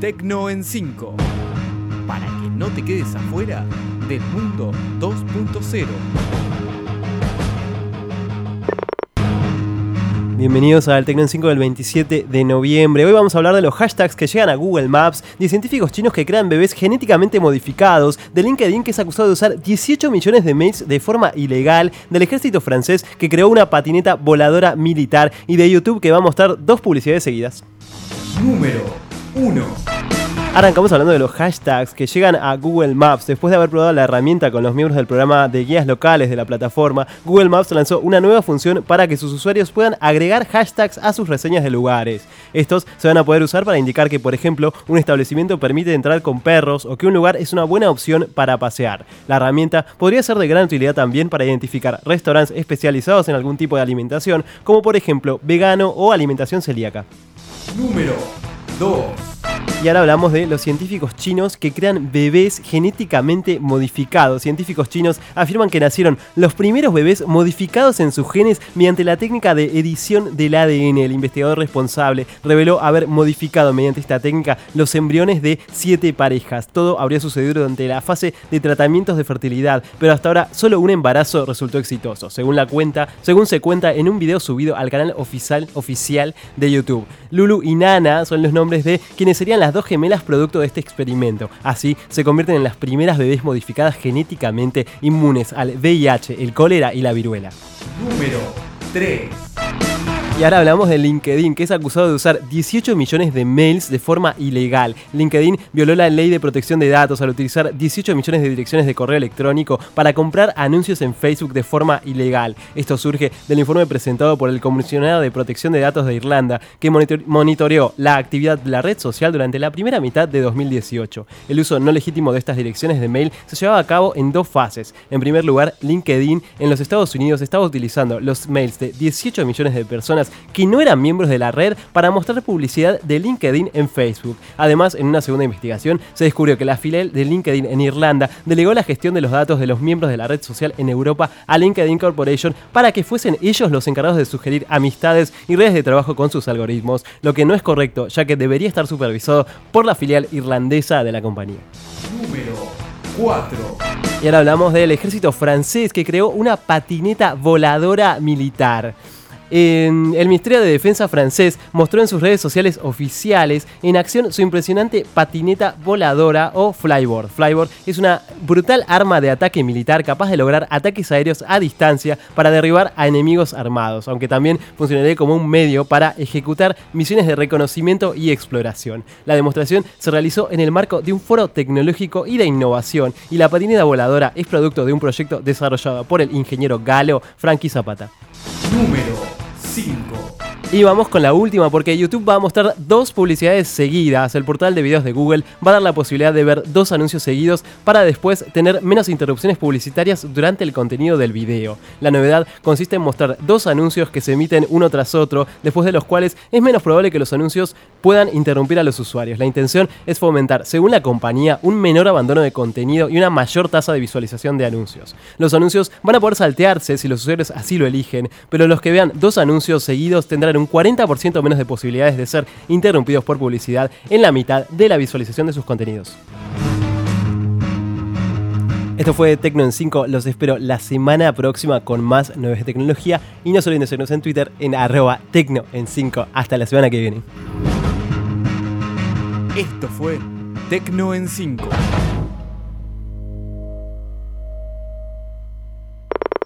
Tecno en 5. Para que no te quedes afuera del mundo 2.0. Bienvenidos al Tecno en 5 del 27 de noviembre. Hoy vamos a hablar de los hashtags que llegan a Google Maps, de científicos chinos que crean bebés genéticamente modificados, de LinkedIn que es acusado de usar 18 millones de mails de forma ilegal, del ejército francés que creó una patineta voladora militar y de YouTube que va a mostrar dos publicidades seguidas. Número 1. Arrancamos hablando de los hashtags que llegan a Google Maps. Después de haber probado la herramienta con los miembros del programa de guías locales de la plataforma, Google Maps lanzó una nueva función para que sus usuarios puedan agregar hashtags a sus reseñas de lugares. Estos se van a poder usar para indicar que, por ejemplo, un establecimiento permite entrar con perros o que un lugar es una buena opción para pasear. La herramienta podría ser de gran utilidad también para identificar restaurantes especializados en algún tipo de alimentación, como por ejemplo vegano o alimentación celíaca. Número どう Y ahora hablamos de los científicos chinos que crean bebés genéticamente modificados. Científicos chinos afirman que nacieron los primeros bebés modificados en sus genes mediante la técnica de edición del ADN. El investigador responsable reveló haber modificado mediante esta técnica los embriones de siete parejas. Todo habría sucedido durante la fase de tratamientos de fertilidad, pero hasta ahora solo un embarazo resultó exitoso, según la cuenta, según se cuenta en un video subido al canal oficial, oficial de YouTube. Lulu y Nana son los nombres de quienes serían las dos gemelas producto de este experimento. Así se convierten en las primeras bebés modificadas genéticamente inmunes al VIH, el cólera y la viruela. Número 3. Y ahora hablamos de LinkedIn, que es acusado de usar 18 millones de mails de forma ilegal. LinkedIn violó la ley de protección de datos al utilizar 18 millones de direcciones de correo electrónico para comprar anuncios en Facebook de forma ilegal. Esto surge del informe presentado por el Comisionado de Protección de Datos de Irlanda, que monitoreó la actividad de la red social durante la primera mitad de 2018. El uso no legítimo de estas direcciones de mail se llevaba a cabo en dos fases. En primer lugar, LinkedIn en los Estados Unidos estaba utilizando los mails de 18 millones de personas que no eran miembros de la red para mostrar publicidad de LinkedIn en Facebook. Además, en una segunda investigación se descubrió que la filial de LinkedIn en Irlanda delegó la gestión de los datos de los miembros de la red social en Europa a LinkedIn Corporation para que fuesen ellos los encargados de sugerir amistades y redes de trabajo con sus algoritmos, lo que no es correcto, ya que debería estar supervisado por la filial irlandesa de la compañía. Número 4. Y ahora hablamos del ejército francés que creó una patineta voladora militar el Ministerio de Defensa francés mostró en sus redes sociales oficiales en acción su impresionante patineta voladora o flyboard. Flyboard es una brutal arma de ataque militar capaz de lograr ataques aéreos a distancia para derribar a enemigos armados, aunque también funcionaría como un medio para ejecutar misiones de reconocimiento y exploración. La demostración se realizó en el marco de un foro tecnológico y de innovación y la patineta voladora es producto de un proyecto desarrollado por el ingeniero galo Frankie Zapata. Número 5. Y vamos con la última porque YouTube va a mostrar dos publicidades seguidas. El portal de videos de Google va a dar la posibilidad de ver dos anuncios seguidos para después tener menos interrupciones publicitarias durante el contenido del video. La novedad consiste en mostrar dos anuncios que se emiten uno tras otro, después de los cuales es menos probable que los anuncios puedan interrumpir a los usuarios. La intención es fomentar, según la compañía, un menor abandono de contenido y una mayor tasa de visualización de anuncios. Los anuncios van a poder saltearse si los usuarios así lo eligen, pero los que vean dos anuncios seguidos tendrán un 40% menos de posibilidades de ser interrumpidos por publicidad en la mitad de la visualización de sus contenidos. Esto fue Tecno en 5, los espero la semana próxima con más nuevas de tecnología y no se olviden de seguirnos en Twitter en arroba Tecno en 5. Hasta la semana que viene. Esto fue Tecno en 5.